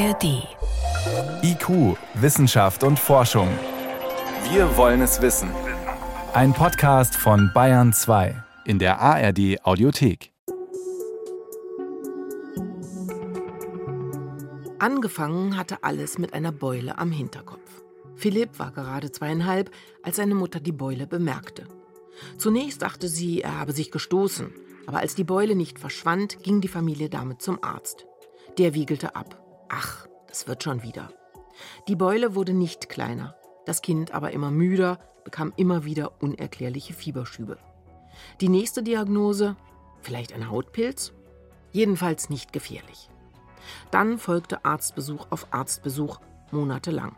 ARD. IQ, Wissenschaft und Forschung. Wir wollen es wissen. Ein Podcast von Bayern 2 in der ARD Audiothek. Angefangen hatte alles mit einer Beule am Hinterkopf. Philipp war gerade zweieinhalb, als seine Mutter die Beule bemerkte. Zunächst dachte sie, er habe sich gestoßen, aber als die Beule nicht verschwand, ging die Familie damit zum Arzt. Der wiegelte ab. Ach, das wird schon wieder. Die Beule wurde nicht kleiner, das Kind aber immer müder, bekam immer wieder unerklärliche Fieberschübe. Die nächste Diagnose? Vielleicht ein Hautpilz? Jedenfalls nicht gefährlich. Dann folgte Arztbesuch auf Arztbesuch monatelang.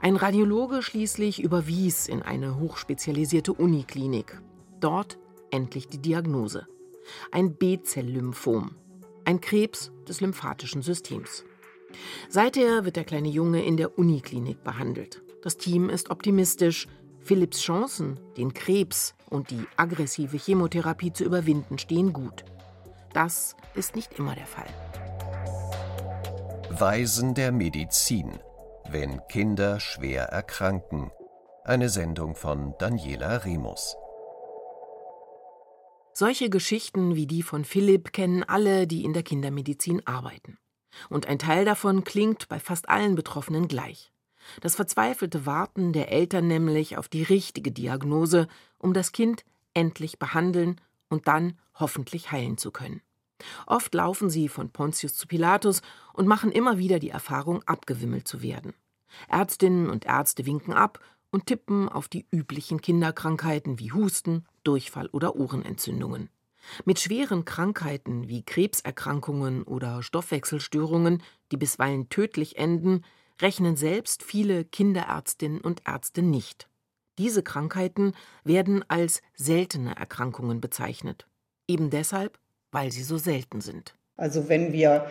Ein Radiologe schließlich überwies in eine hochspezialisierte Uniklinik. Dort endlich die Diagnose. Ein B-Zell-Lymphom, ein Krebs des lymphatischen Systems. Seither wird der kleine Junge in der Uniklinik behandelt. Das Team ist optimistisch. Philipps Chancen, den Krebs und die aggressive Chemotherapie zu überwinden, stehen gut. Das ist nicht immer der Fall. Weisen der Medizin. Wenn Kinder schwer erkranken. Eine Sendung von Daniela Remus. Solche Geschichten wie die von Philipp kennen alle, die in der Kindermedizin arbeiten. Und ein Teil davon klingt bei fast allen Betroffenen gleich. Das verzweifelte Warten der Eltern nämlich auf die richtige Diagnose, um das Kind endlich behandeln und dann hoffentlich heilen zu können. Oft laufen sie von Pontius zu Pilatus und machen immer wieder die Erfahrung, abgewimmelt zu werden. Ärztinnen und Ärzte winken ab und tippen auf die üblichen Kinderkrankheiten wie Husten, Durchfall oder Ohrenentzündungen. Mit schweren Krankheiten wie Krebserkrankungen oder Stoffwechselstörungen, die bisweilen tödlich enden, rechnen selbst viele Kinderärztinnen und Ärzte nicht. Diese Krankheiten werden als seltene Erkrankungen bezeichnet. Eben deshalb, weil sie so selten sind. Also wenn wir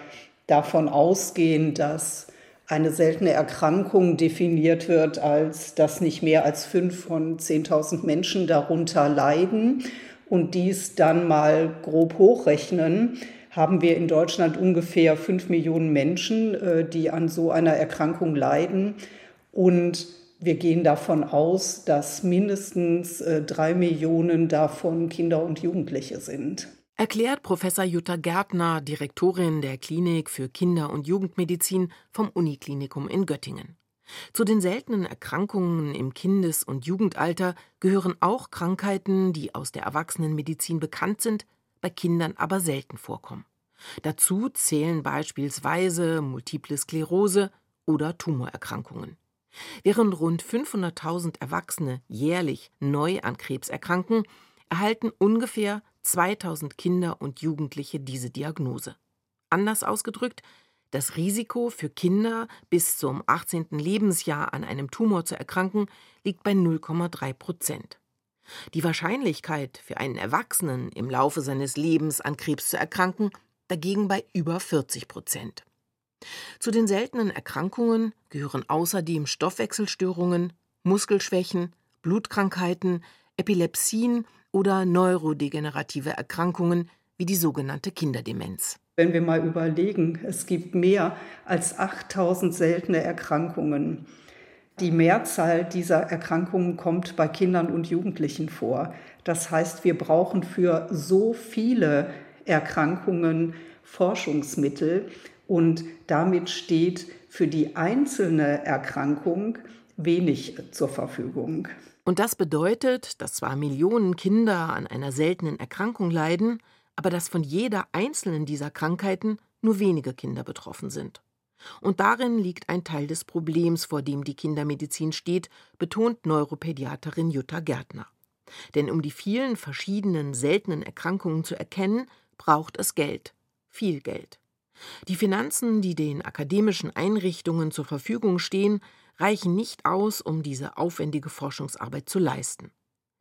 davon ausgehen, dass eine seltene Erkrankung definiert wird, als dass nicht mehr als fünf von 10.000 Menschen darunter leiden und dies dann mal grob hochrechnen, haben wir in Deutschland ungefähr fünf Millionen Menschen, äh, die an so einer Erkrankung leiden. Und wir gehen davon aus, dass mindestens äh, drei Millionen davon Kinder und Jugendliche sind erklärt Professor Jutta Gärtner, Direktorin der Klinik für Kinder- und Jugendmedizin vom Uniklinikum in Göttingen. Zu den seltenen Erkrankungen im Kindes- und Jugendalter gehören auch Krankheiten, die aus der Erwachsenenmedizin bekannt sind, bei Kindern aber selten vorkommen. Dazu zählen beispielsweise Multiple Sklerose oder Tumorerkrankungen. Während rund 500.000 Erwachsene jährlich neu an Krebs erkranken, erhalten ungefähr 2000 Kinder und Jugendliche diese Diagnose. Anders ausgedrückt, das Risiko für Kinder bis zum 18. Lebensjahr an einem Tumor zu erkranken liegt bei 0,3 Prozent. Die Wahrscheinlichkeit für einen Erwachsenen im Laufe seines Lebens an Krebs zu erkranken dagegen bei über 40 Prozent. Zu den seltenen Erkrankungen gehören außerdem Stoffwechselstörungen, Muskelschwächen, Blutkrankheiten, Epilepsien oder neurodegenerative Erkrankungen wie die sogenannte Kinderdemenz. Wenn wir mal überlegen, es gibt mehr als 8000 seltene Erkrankungen. Die Mehrzahl dieser Erkrankungen kommt bei Kindern und Jugendlichen vor. Das heißt, wir brauchen für so viele Erkrankungen Forschungsmittel und damit steht für die einzelne Erkrankung wenig zur Verfügung. Und das bedeutet, dass zwar Millionen Kinder an einer seltenen Erkrankung leiden, aber dass von jeder einzelnen dieser Krankheiten nur wenige Kinder betroffen sind. Und darin liegt ein Teil des Problems, vor dem die Kindermedizin steht, betont Neuropädiaterin Jutta Gärtner. Denn um die vielen verschiedenen seltenen Erkrankungen zu erkennen, braucht es Geld, viel Geld. Die Finanzen, die den akademischen Einrichtungen zur Verfügung stehen, reichen nicht aus, um diese aufwendige Forschungsarbeit zu leisten.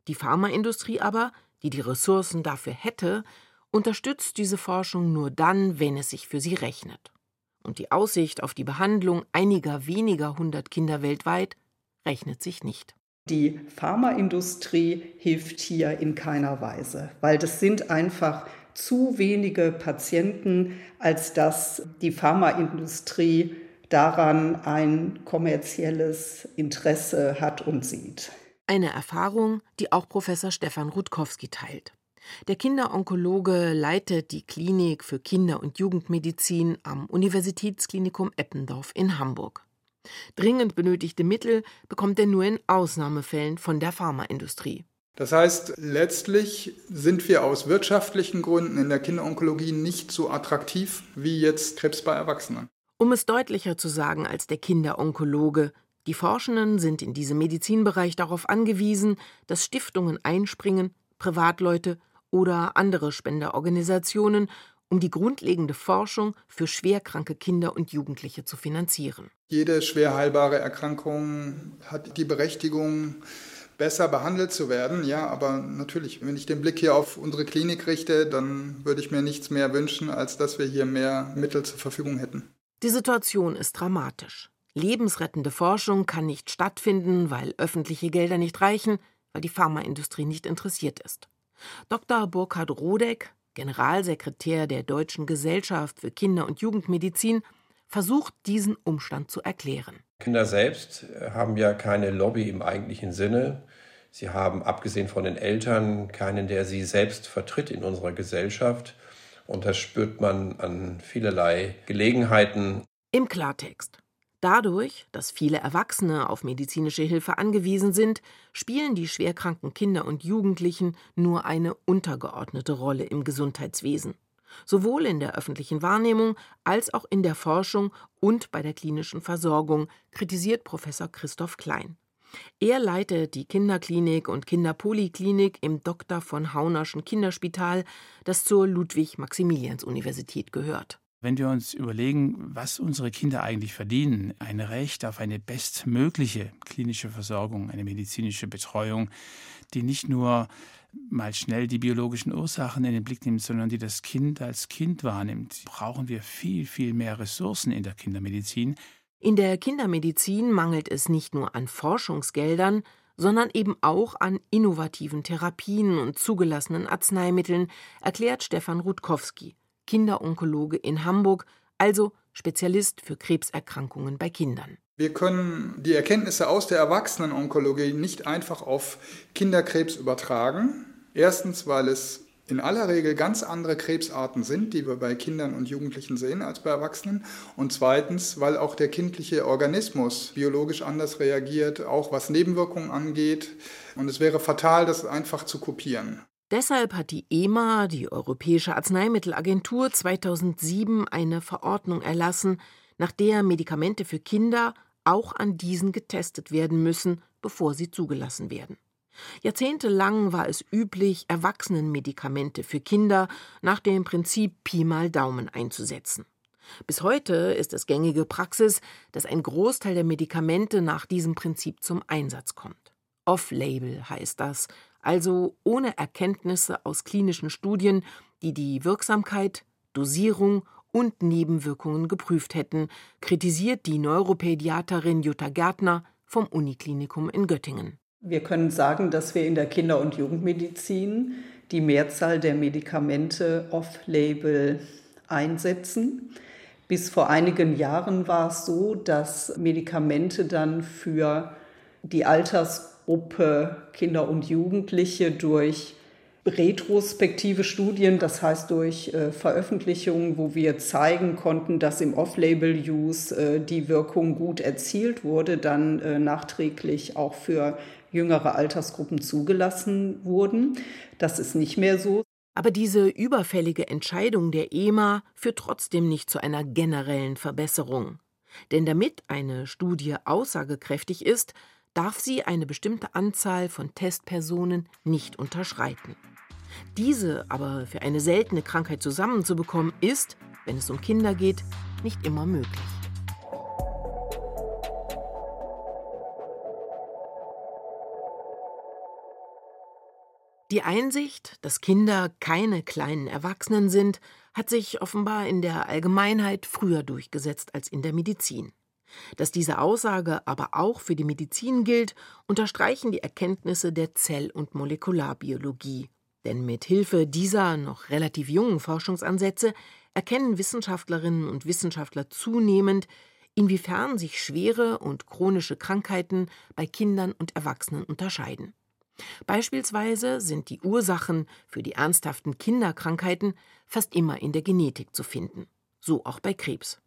Die Pharmaindustrie aber, die die Ressourcen dafür hätte, unterstützt diese Forschung nur dann, wenn es sich für sie rechnet. Und die Aussicht auf die Behandlung einiger weniger hundert Kinder weltweit rechnet sich nicht. Die Pharmaindustrie hilft hier in keiner Weise, weil das sind einfach zu wenige Patienten, als dass die Pharmaindustrie daran ein kommerzielles Interesse hat und sieht. Eine Erfahrung, die auch Professor Stefan Rutkowski teilt. Der Kinderonkologe leitet die Klinik für Kinder- und Jugendmedizin am Universitätsklinikum Eppendorf in Hamburg. Dringend benötigte Mittel bekommt er nur in Ausnahmefällen von der Pharmaindustrie. Das heißt, letztlich sind wir aus wirtschaftlichen Gründen in der Kinderonkologie nicht so attraktiv wie jetzt Krebs bei Erwachsenen. Um es deutlicher zu sagen als der Kinderonkologe, die Forschenden sind in diesem Medizinbereich darauf angewiesen, dass Stiftungen einspringen, Privatleute oder andere Spenderorganisationen, um die grundlegende Forschung für schwerkranke Kinder und Jugendliche zu finanzieren. Jede schwer heilbare Erkrankung hat die Berechtigung, besser behandelt zu werden. Ja, aber natürlich, wenn ich den Blick hier auf unsere Klinik richte, dann würde ich mir nichts mehr wünschen, als dass wir hier mehr Mittel zur Verfügung hätten. Die Situation ist dramatisch. Lebensrettende Forschung kann nicht stattfinden, weil öffentliche Gelder nicht reichen, weil die Pharmaindustrie nicht interessiert ist. Dr. Burkhard Rodeck, Generalsekretär der Deutschen Gesellschaft für Kinder- und Jugendmedizin, versucht diesen Umstand zu erklären. Kinder selbst haben ja keine Lobby im eigentlichen Sinne. Sie haben, abgesehen von den Eltern, keinen, der sie selbst vertritt in unserer Gesellschaft. Und das spürt man an vielerlei Gelegenheiten. Im Klartext. Dadurch, dass viele Erwachsene auf medizinische Hilfe angewiesen sind, spielen die schwerkranken Kinder und Jugendlichen nur eine untergeordnete Rolle im Gesundheitswesen, sowohl in der öffentlichen Wahrnehmung als auch in der Forschung und bei der klinischen Versorgung, kritisiert Professor Christoph Klein. Er leitet die Kinderklinik und Kinderpoliklinik im Dr. von Haunerschen Kinderspital, das zur Ludwig-Maximilians-Universität gehört. Wenn wir uns überlegen, was unsere Kinder eigentlich verdienen, ein Recht auf eine bestmögliche klinische Versorgung, eine medizinische Betreuung, die nicht nur mal schnell die biologischen Ursachen in den Blick nimmt, sondern die das Kind als Kind wahrnimmt, brauchen wir viel, viel mehr Ressourcen in der Kindermedizin. In der Kindermedizin mangelt es nicht nur an Forschungsgeldern, sondern eben auch an innovativen Therapien und zugelassenen Arzneimitteln, erklärt Stefan Rutkowski. Kinderonkologe in Hamburg, also Spezialist für Krebserkrankungen bei Kindern. Wir können die Erkenntnisse aus der Erwachsenenonkologie nicht einfach auf Kinderkrebs übertragen. Erstens, weil es in aller Regel ganz andere Krebsarten sind, die wir bei Kindern und Jugendlichen sehen als bei Erwachsenen. Und zweitens, weil auch der kindliche Organismus biologisch anders reagiert, auch was Nebenwirkungen angeht. Und es wäre fatal, das einfach zu kopieren. Deshalb hat die EMA, die Europäische Arzneimittelagentur, 2007 eine Verordnung erlassen, nach der Medikamente für Kinder auch an diesen getestet werden müssen, bevor sie zugelassen werden. Jahrzehntelang war es üblich, Erwachsenenmedikamente für Kinder nach dem Prinzip Pi mal Daumen einzusetzen. Bis heute ist es gängige Praxis, dass ein Großteil der Medikamente nach diesem Prinzip zum Einsatz kommt. Off-Label heißt das, also ohne Erkenntnisse aus klinischen Studien, die die Wirksamkeit, Dosierung und Nebenwirkungen geprüft hätten, kritisiert die Neuropädiaterin Jutta Gärtner vom Uniklinikum in Göttingen. Wir können sagen, dass wir in der Kinder- und Jugendmedizin die Mehrzahl der Medikamente off-label einsetzen. Bis vor einigen Jahren war es so, dass Medikamente dann für die Alters Gruppe Kinder und Jugendliche durch retrospektive Studien, das heißt durch äh, Veröffentlichungen, wo wir zeigen konnten, dass im Off-Label-Use äh, die Wirkung gut erzielt wurde, dann äh, nachträglich auch für jüngere Altersgruppen zugelassen wurden. Das ist nicht mehr so. Aber diese überfällige Entscheidung der EMA führt trotzdem nicht zu einer generellen Verbesserung. Denn damit eine Studie aussagekräftig ist, darf sie eine bestimmte Anzahl von Testpersonen nicht unterschreiten. Diese aber für eine seltene Krankheit zusammenzubekommen, ist, wenn es um Kinder geht, nicht immer möglich. Die Einsicht, dass Kinder keine kleinen Erwachsenen sind, hat sich offenbar in der Allgemeinheit früher durchgesetzt als in der Medizin. Dass diese Aussage aber auch für die Medizin gilt, unterstreichen die Erkenntnisse der Zell- und Molekularbiologie. Denn mit Hilfe dieser noch relativ jungen Forschungsansätze erkennen Wissenschaftlerinnen und Wissenschaftler zunehmend, inwiefern sich schwere und chronische Krankheiten bei Kindern und Erwachsenen unterscheiden. Beispielsweise sind die Ursachen für die ernsthaften Kinderkrankheiten fast immer in der Genetik zu finden, so auch bei Krebs.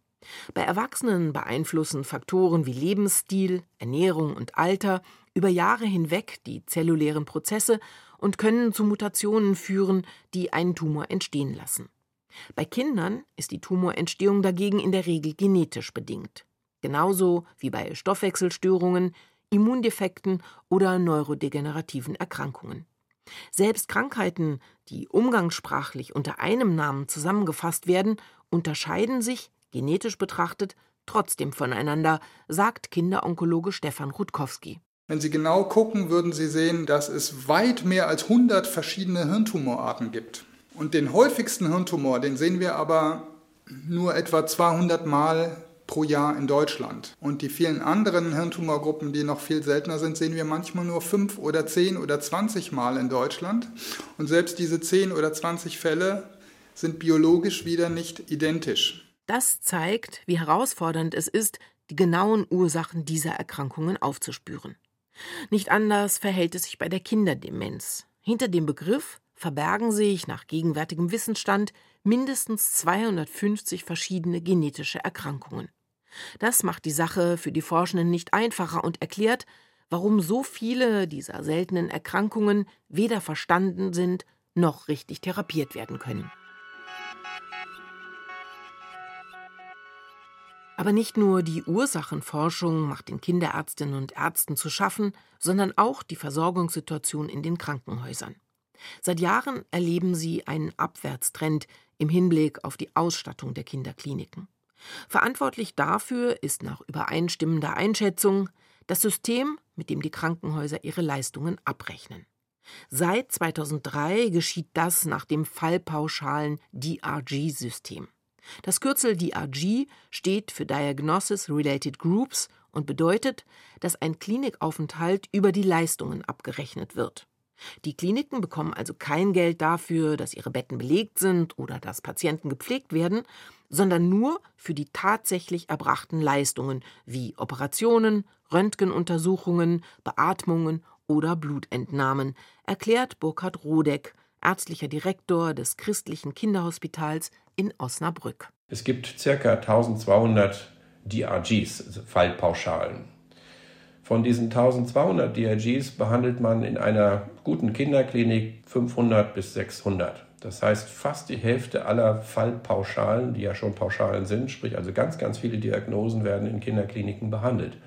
Bei Erwachsenen beeinflussen Faktoren wie Lebensstil, Ernährung und Alter über Jahre hinweg die zellulären Prozesse und können zu Mutationen führen, die einen Tumor entstehen lassen. Bei Kindern ist die Tumorentstehung dagegen in der Regel genetisch bedingt. Genauso wie bei Stoffwechselstörungen, Immundefekten oder neurodegenerativen Erkrankungen. Selbst Krankheiten, die umgangssprachlich unter einem Namen zusammengefasst werden, unterscheiden sich, genetisch betrachtet, trotzdem voneinander, sagt Kinderonkologe Stefan Rutkowski. Wenn Sie genau gucken, würden Sie sehen, dass es weit mehr als 100 verschiedene Hirntumorarten gibt. Und den häufigsten Hirntumor, den sehen wir aber nur etwa 200 Mal pro Jahr in Deutschland. Und die vielen anderen Hirntumorgruppen, die noch viel seltener sind, sehen wir manchmal nur 5 oder 10 oder 20 Mal in Deutschland. Und selbst diese 10 oder 20 Fälle sind biologisch wieder nicht identisch. Das zeigt, wie herausfordernd es ist, die genauen Ursachen dieser Erkrankungen aufzuspüren. Nicht anders verhält es sich bei der Kinderdemenz. Hinter dem Begriff verbergen sich nach gegenwärtigem Wissensstand mindestens 250 verschiedene genetische Erkrankungen. Das macht die Sache für die Forschenden nicht einfacher und erklärt, warum so viele dieser seltenen Erkrankungen weder verstanden sind noch richtig therapiert werden können. Aber nicht nur die Ursachenforschung macht den Kinderärztinnen und Ärzten zu schaffen, sondern auch die Versorgungssituation in den Krankenhäusern. Seit Jahren erleben sie einen Abwärtstrend im Hinblick auf die Ausstattung der Kinderkliniken. Verantwortlich dafür ist nach übereinstimmender Einschätzung das System, mit dem die Krankenhäuser ihre Leistungen abrechnen. Seit 2003 geschieht das nach dem fallpauschalen DRG-System. Das Kürzel DRG steht für Diagnosis Related Groups und bedeutet, dass ein Klinikaufenthalt über die Leistungen abgerechnet wird. Die Kliniken bekommen also kein Geld dafür, dass ihre Betten belegt sind oder dass Patienten gepflegt werden, sondern nur für die tatsächlich erbrachten Leistungen wie Operationen, Röntgenuntersuchungen, Beatmungen oder Blutentnahmen, erklärt Burkhard Rodeck, ärztlicher Direktor des christlichen Kinderhospitals in Osnabrück. Es gibt ca. 1200 DRGs, Fallpauschalen. Von diesen 1200 DRGs behandelt man in einer guten Kinderklinik 500 bis 600. Das heißt, fast die Hälfte aller Fallpauschalen, die ja schon Pauschalen sind, sprich also ganz, ganz viele Diagnosen werden in Kinderkliniken behandelt.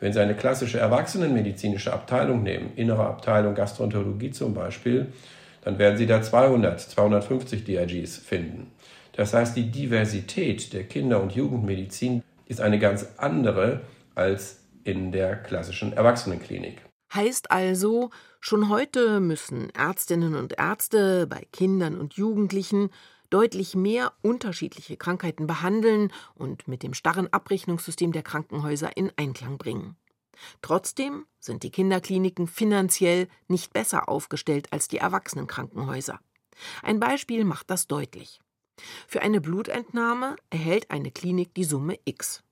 Wenn Sie eine klassische erwachsenenmedizinische Abteilung nehmen, innere Abteilung Gastroenterologie zum Beispiel, dann werden Sie da 200, 250 DRGs finden. Das heißt, die Diversität der Kinder- und Jugendmedizin ist eine ganz andere als in der klassischen Erwachsenenklinik. Heißt also, schon heute müssen Ärztinnen und Ärzte bei Kindern und Jugendlichen deutlich mehr unterschiedliche Krankheiten behandeln und mit dem starren Abrechnungssystem der Krankenhäuser in Einklang bringen. Trotzdem sind die Kinderkliniken finanziell nicht besser aufgestellt als die Erwachsenenkrankenhäuser. Ein Beispiel macht das deutlich. Für eine Blutentnahme erhält eine Klinik die Summe X.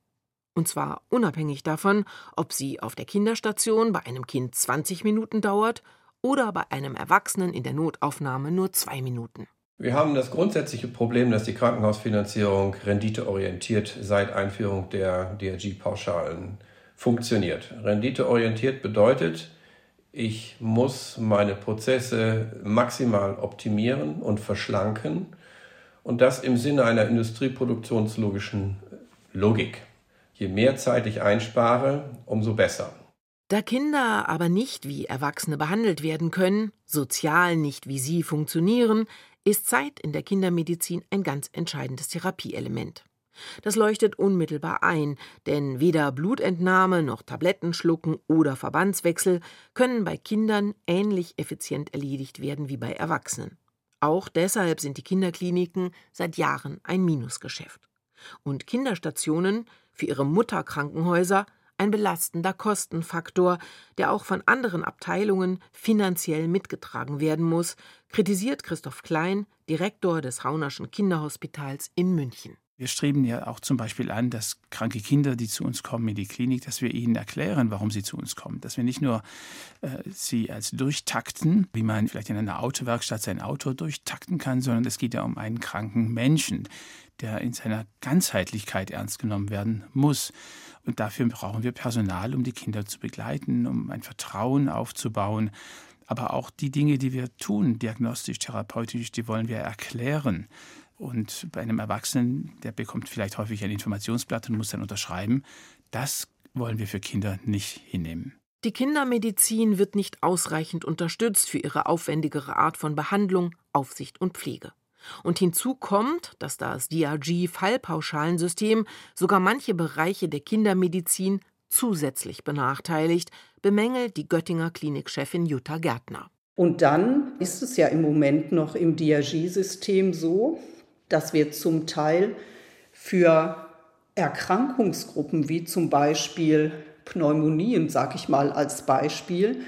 Und zwar unabhängig davon, ob sie auf der Kinderstation bei einem Kind 20 Minuten dauert oder bei einem Erwachsenen in der Notaufnahme nur zwei Minuten. Wir haben das grundsätzliche Problem, dass die Krankenhausfinanzierung renditeorientiert seit Einführung der DRG-Pauschalen funktioniert. Renditeorientiert bedeutet, ich muss meine Prozesse maximal optimieren und verschlanken und das im Sinne einer industrieproduktionslogischen Logik. Je mehr Zeit ich einspare, umso besser. Da Kinder aber nicht wie Erwachsene behandelt werden können, sozial nicht wie sie funktionieren, ist Zeit in der Kindermedizin ein ganz entscheidendes Therapieelement. Das leuchtet unmittelbar ein, denn weder Blutentnahme noch Tablettenschlucken oder Verbandswechsel können bei Kindern ähnlich effizient erledigt werden wie bei Erwachsenen. Auch deshalb sind die Kinderkliniken seit Jahren ein Minusgeschäft. Und Kinderstationen für ihre Mutterkrankenhäuser ein belastender Kostenfaktor, der auch von anderen Abteilungen finanziell mitgetragen werden muss, kritisiert Christoph Klein, Direktor des Haunerschen Kinderhospitals in München. Wir streben ja auch zum Beispiel an, dass kranke Kinder, die zu uns kommen in die Klinik, dass wir ihnen erklären, warum sie zu uns kommen. Dass wir nicht nur äh, sie als durchtakten, wie man vielleicht in einer Autowerkstatt sein Auto durchtakten kann, sondern es geht ja um einen kranken Menschen, der in seiner Ganzheitlichkeit ernst genommen werden muss. Und dafür brauchen wir Personal, um die Kinder zu begleiten, um ein Vertrauen aufzubauen. Aber auch die Dinge, die wir tun, diagnostisch, therapeutisch, die wollen wir erklären. Und bei einem Erwachsenen, der bekommt vielleicht häufig ein Informationsblatt und muss dann unterschreiben. Das wollen wir für Kinder nicht hinnehmen. Die Kindermedizin wird nicht ausreichend unterstützt für ihre aufwendigere Art von Behandlung, Aufsicht und Pflege. Und hinzu kommt, dass das DRG-Fallpauschalensystem sogar manche Bereiche der Kindermedizin zusätzlich benachteiligt, bemängelt die Göttinger Klinikchefin Jutta Gärtner. Und dann ist es ja im Moment noch im DRG-System so, dass wir zum Teil für Erkrankungsgruppen wie zum Beispiel Pneumonien, sage ich mal als Beispiel,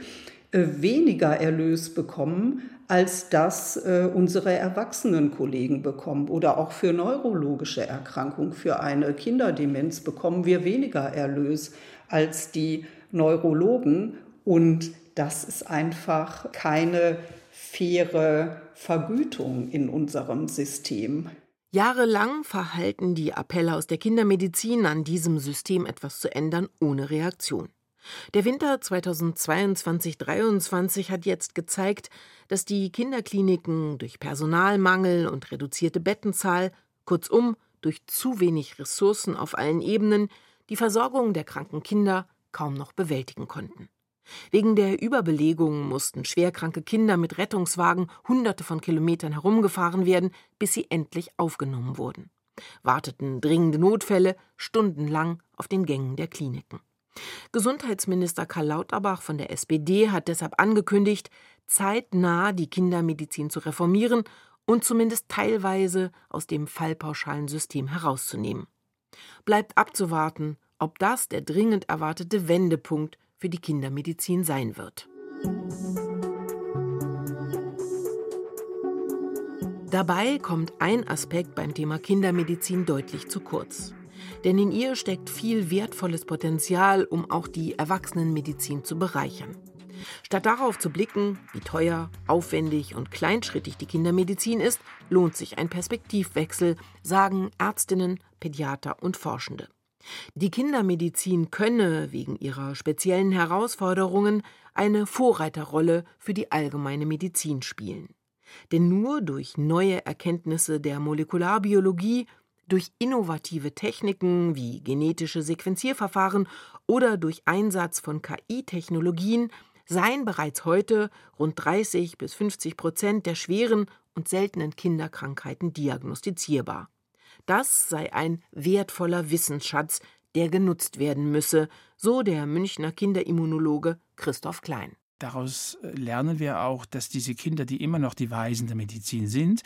äh, weniger Erlös bekommen, als das äh, unsere erwachsenen Kollegen bekommen. Oder auch für neurologische Erkrankungen, für eine Kinderdemenz bekommen wir weniger Erlös als die Neurologen. Und das ist einfach keine faire Vergütung in unserem System. Jahrelang verhalten die Appelle aus der Kindermedizin, an diesem System etwas zu ändern, ohne Reaktion. Der Winter 2022-23 hat jetzt gezeigt, dass die Kinderkliniken durch Personalmangel und reduzierte Bettenzahl, kurzum durch zu wenig Ressourcen auf allen Ebenen, die Versorgung der kranken Kinder kaum noch bewältigen konnten. Wegen der Überbelegung mussten schwerkranke Kinder mit Rettungswagen hunderte von Kilometern herumgefahren werden, bis sie endlich aufgenommen wurden. Warteten dringende Notfälle stundenlang auf den Gängen der Kliniken. Gesundheitsminister Karl Lauterbach von der SPD hat deshalb angekündigt, zeitnah die Kindermedizin zu reformieren und zumindest teilweise aus dem fallpauschalen System herauszunehmen. Bleibt abzuwarten, ob das der dringend erwartete Wendepunkt für die Kindermedizin sein wird. Dabei kommt ein Aspekt beim Thema Kindermedizin deutlich zu kurz. Denn in ihr steckt viel wertvolles Potenzial, um auch die Erwachsenenmedizin zu bereichern. Statt darauf zu blicken, wie teuer, aufwendig und kleinschrittig die Kindermedizin ist, lohnt sich ein Perspektivwechsel, sagen Ärztinnen, Pädiater und Forschende. Die Kindermedizin könne wegen ihrer speziellen Herausforderungen eine Vorreiterrolle für die allgemeine Medizin spielen. Denn nur durch neue Erkenntnisse der Molekularbiologie, durch innovative Techniken wie genetische Sequenzierverfahren oder durch Einsatz von KI-Technologien seien bereits heute rund 30 bis 50 Prozent der schweren und seltenen Kinderkrankheiten diagnostizierbar. Das sei ein wertvoller Wissensschatz, der genutzt werden müsse, so der Münchner Kinderimmunologe Christoph Klein. Daraus äh, lernen wir auch, dass diese Kinder, die immer noch die Weisen der Medizin sind,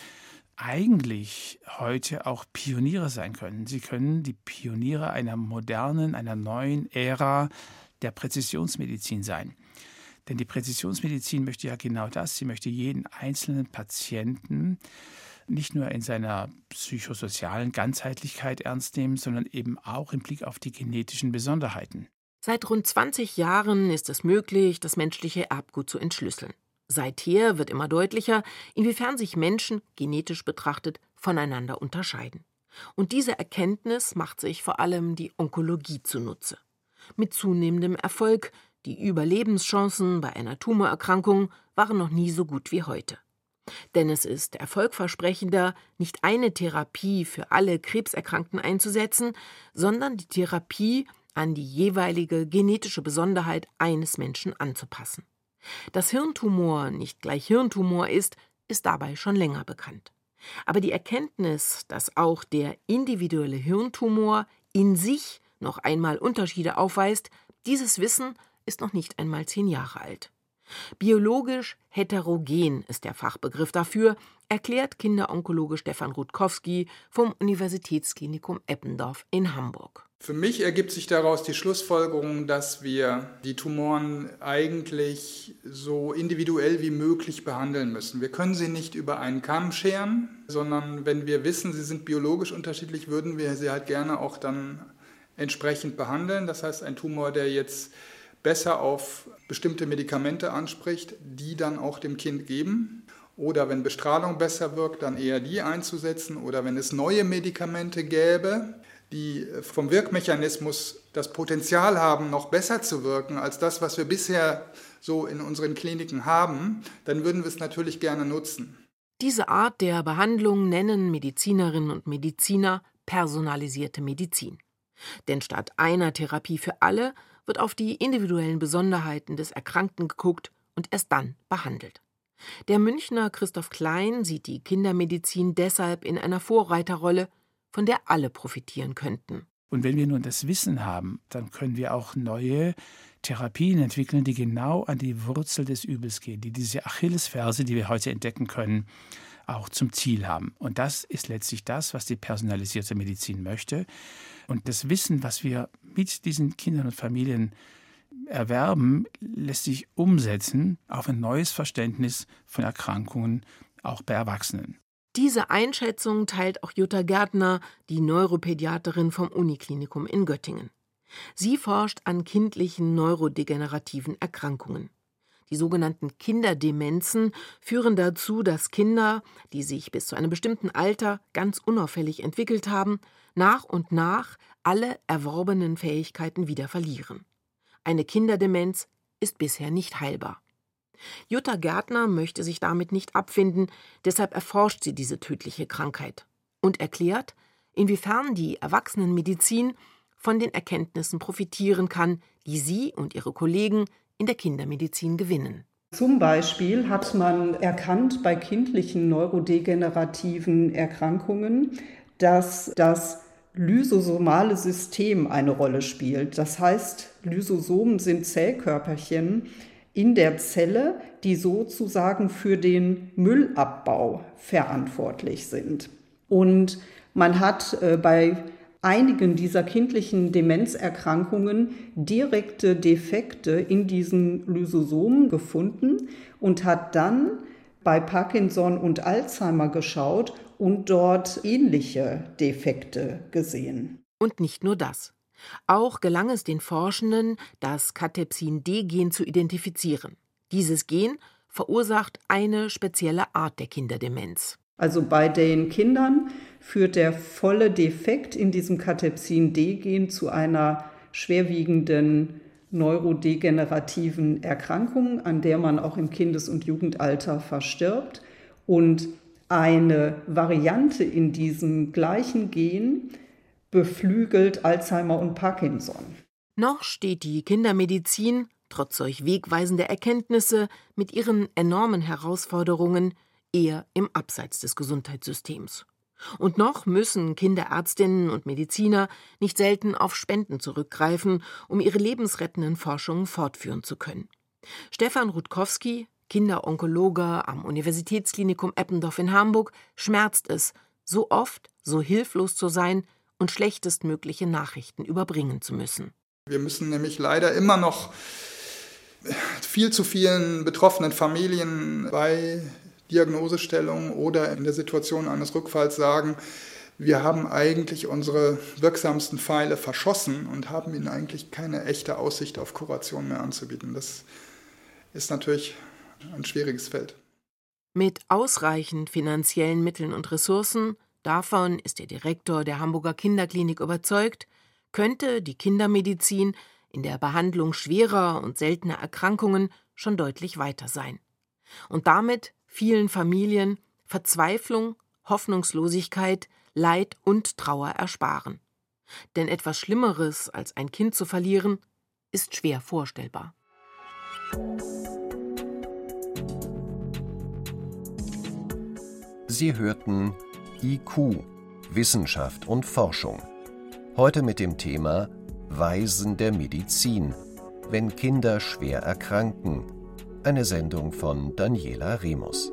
eigentlich heute auch Pioniere sein können. Sie können die Pioniere einer modernen, einer neuen Ära der Präzisionsmedizin sein. Denn die Präzisionsmedizin möchte ja genau das. Sie möchte jeden einzelnen Patienten nicht nur in seiner psychosozialen Ganzheitlichkeit ernst nehmen, sondern eben auch im Blick auf die genetischen Besonderheiten. Seit rund 20 Jahren ist es möglich, das menschliche Erbgut zu entschlüsseln. Seither wird immer deutlicher, inwiefern sich Menschen, genetisch betrachtet, voneinander unterscheiden. Und diese Erkenntnis macht sich vor allem die Onkologie zunutze. Mit zunehmendem Erfolg, die Überlebenschancen bei einer Tumorerkrankung waren noch nie so gut wie heute. Denn es ist erfolgversprechender, nicht eine Therapie für alle Krebserkrankten einzusetzen, sondern die Therapie an die jeweilige genetische Besonderheit eines Menschen anzupassen. Dass Hirntumor nicht gleich Hirntumor ist, ist dabei schon länger bekannt. Aber die Erkenntnis, dass auch der individuelle Hirntumor in sich noch einmal Unterschiede aufweist, dieses Wissen ist noch nicht einmal zehn Jahre alt. Biologisch heterogen ist der Fachbegriff dafür, erklärt Kinderonkologe Stefan Rutkowski vom Universitätsklinikum Eppendorf in Hamburg. Für mich ergibt sich daraus die Schlussfolgerung, dass wir die Tumoren eigentlich so individuell wie möglich behandeln müssen. Wir können sie nicht über einen Kamm scheren, sondern wenn wir wissen, sie sind biologisch unterschiedlich, würden wir sie halt gerne auch dann entsprechend behandeln. Das heißt, ein Tumor, der jetzt besser auf bestimmte Medikamente anspricht, die dann auch dem Kind geben. Oder wenn Bestrahlung besser wirkt, dann eher die einzusetzen. Oder wenn es neue Medikamente gäbe, die vom Wirkmechanismus das Potenzial haben, noch besser zu wirken als das, was wir bisher so in unseren Kliniken haben, dann würden wir es natürlich gerne nutzen. Diese Art der Behandlung nennen Medizinerinnen und Mediziner personalisierte Medizin. Denn statt einer Therapie für alle wird auf die individuellen Besonderheiten des Erkrankten geguckt und erst dann behandelt. Der Münchner Christoph Klein sieht die Kindermedizin deshalb in einer Vorreiterrolle, von der alle profitieren könnten. Und wenn wir nun das Wissen haben, dann können wir auch neue Therapien entwickeln, die genau an die Wurzel des Übels gehen, die diese Achillesferse, die wir heute entdecken können, auch zum Ziel haben. Und das ist letztlich das, was die personalisierte Medizin möchte. Und das Wissen, was wir mit diesen Kindern und Familien erwerben, lässt sich umsetzen auf ein neues Verständnis von Erkrankungen, auch bei Erwachsenen. Diese Einschätzung teilt auch Jutta Gärtner, die Neuropädiaterin vom Uniklinikum in Göttingen. Sie forscht an kindlichen neurodegenerativen Erkrankungen. Die sogenannten Kinderdemenzen führen dazu, dass Kinder, die sich bis zu einem bestimmten Alter ganz unauffällig entwickelt haben, nach und nach alle erworbenen Fähigkeiten wieder verlieren. Eine Kinderdemenz ist bisher nicht heilbar. Jutta Gärtner möchte sich damit nicht abfinden, deshalb erforscht sie diese tödliche Krankheit und erklärt, inwiefern die Erwachsenenmedizin von den Erkenntnissen profitieren kann, die sie und ihre Kollegen in der Kindermedizin gewinnen. Zum Beispiel hat man erkannt bei kindlichen neurodegenerativen Erkrankungen, dass das lysosomale System eine Rolle spielt. Das heißt, Lysosomen sind Zellkörperchen in der Zelle, die sozusagen für den Müllabbau verantwortlich sind. Und man hat äh, bei einigen dieser kindlichen Demenzerkrankungen direkte Defekte in diesen Lysosomen gefunden und hat dann bei Parkinson und Alzheimer geschaut und dort ähnliche Defekte gesehen. Und nicht nur das. Auch gelang es den Forschenden, das Catepsin-D-Gen zu identifizieren. Dieses Gen verursacht eine spezielle Art der Kinderdemenz. Also bei den Kindern führt der volle Defekt in diesem Catepsin-D-Gen zu einer schwerwiegenden neurodegenerativen Erkrankung, an der man auch im Kindes- und Jugendalter verstirbt. Und eine Variante in diesem gleichen Gen beflügelt Alzheimer und Parkinson. Noch steht die Kindermedizin, trotz solch wegweisender Erkenntnisse, mit ihren enormen Herausforderungen eher im Abseits des Gesundheitssystems. Und noch müssen Kinderärztinnen und Mediziner nicht selten auf Spenden zurückgreifen, um ihre lebensrettenden Forschungen fortführen zu können. Stefan Rutkowski, Kinderonkologe am Universitätsklinikum Eppendorf in Hamburg, schmerzt es, so oft so hilflos zu sein und schlechtestmögliche Nachrichten überbringen zu müssen. Wir müssen nämlich leider immer noch viel zu vielen betroffenen Familien bei Diagnosestellung oder in der Situation eines Rückfalls sagen, wir haben eigentlich unsere wirksamsten Pfeile verschossen und haben ihnen eigentlich keine echte Aussicht auf Kuration mehr anzubieten. Das ist natürlich ein schwieriges Feld. Mit ausreichend finanziellen Mitteln und Ressourcen, davon ist der Direktor der Hamburger Kinderklinik überzeugt, könnte die Kindermedizin in der Behandlung schwerer und seltener Erkrankungen schon deutlich weiter sein. Und damit vielen Familien Verzweiflung, Hoffnungslosigkeit, Leid und Trauer ersparen. Denn etwas Schlimmeres als ein Kind zu verlieren, ist schwer vorstellbar. Sie hörten IQ, Wissenschaft und Forschung. Heute mit dem Thema Weisen der Medizin, wenn Kinder schwer erkranken Eine Sendung von Daniela Remus.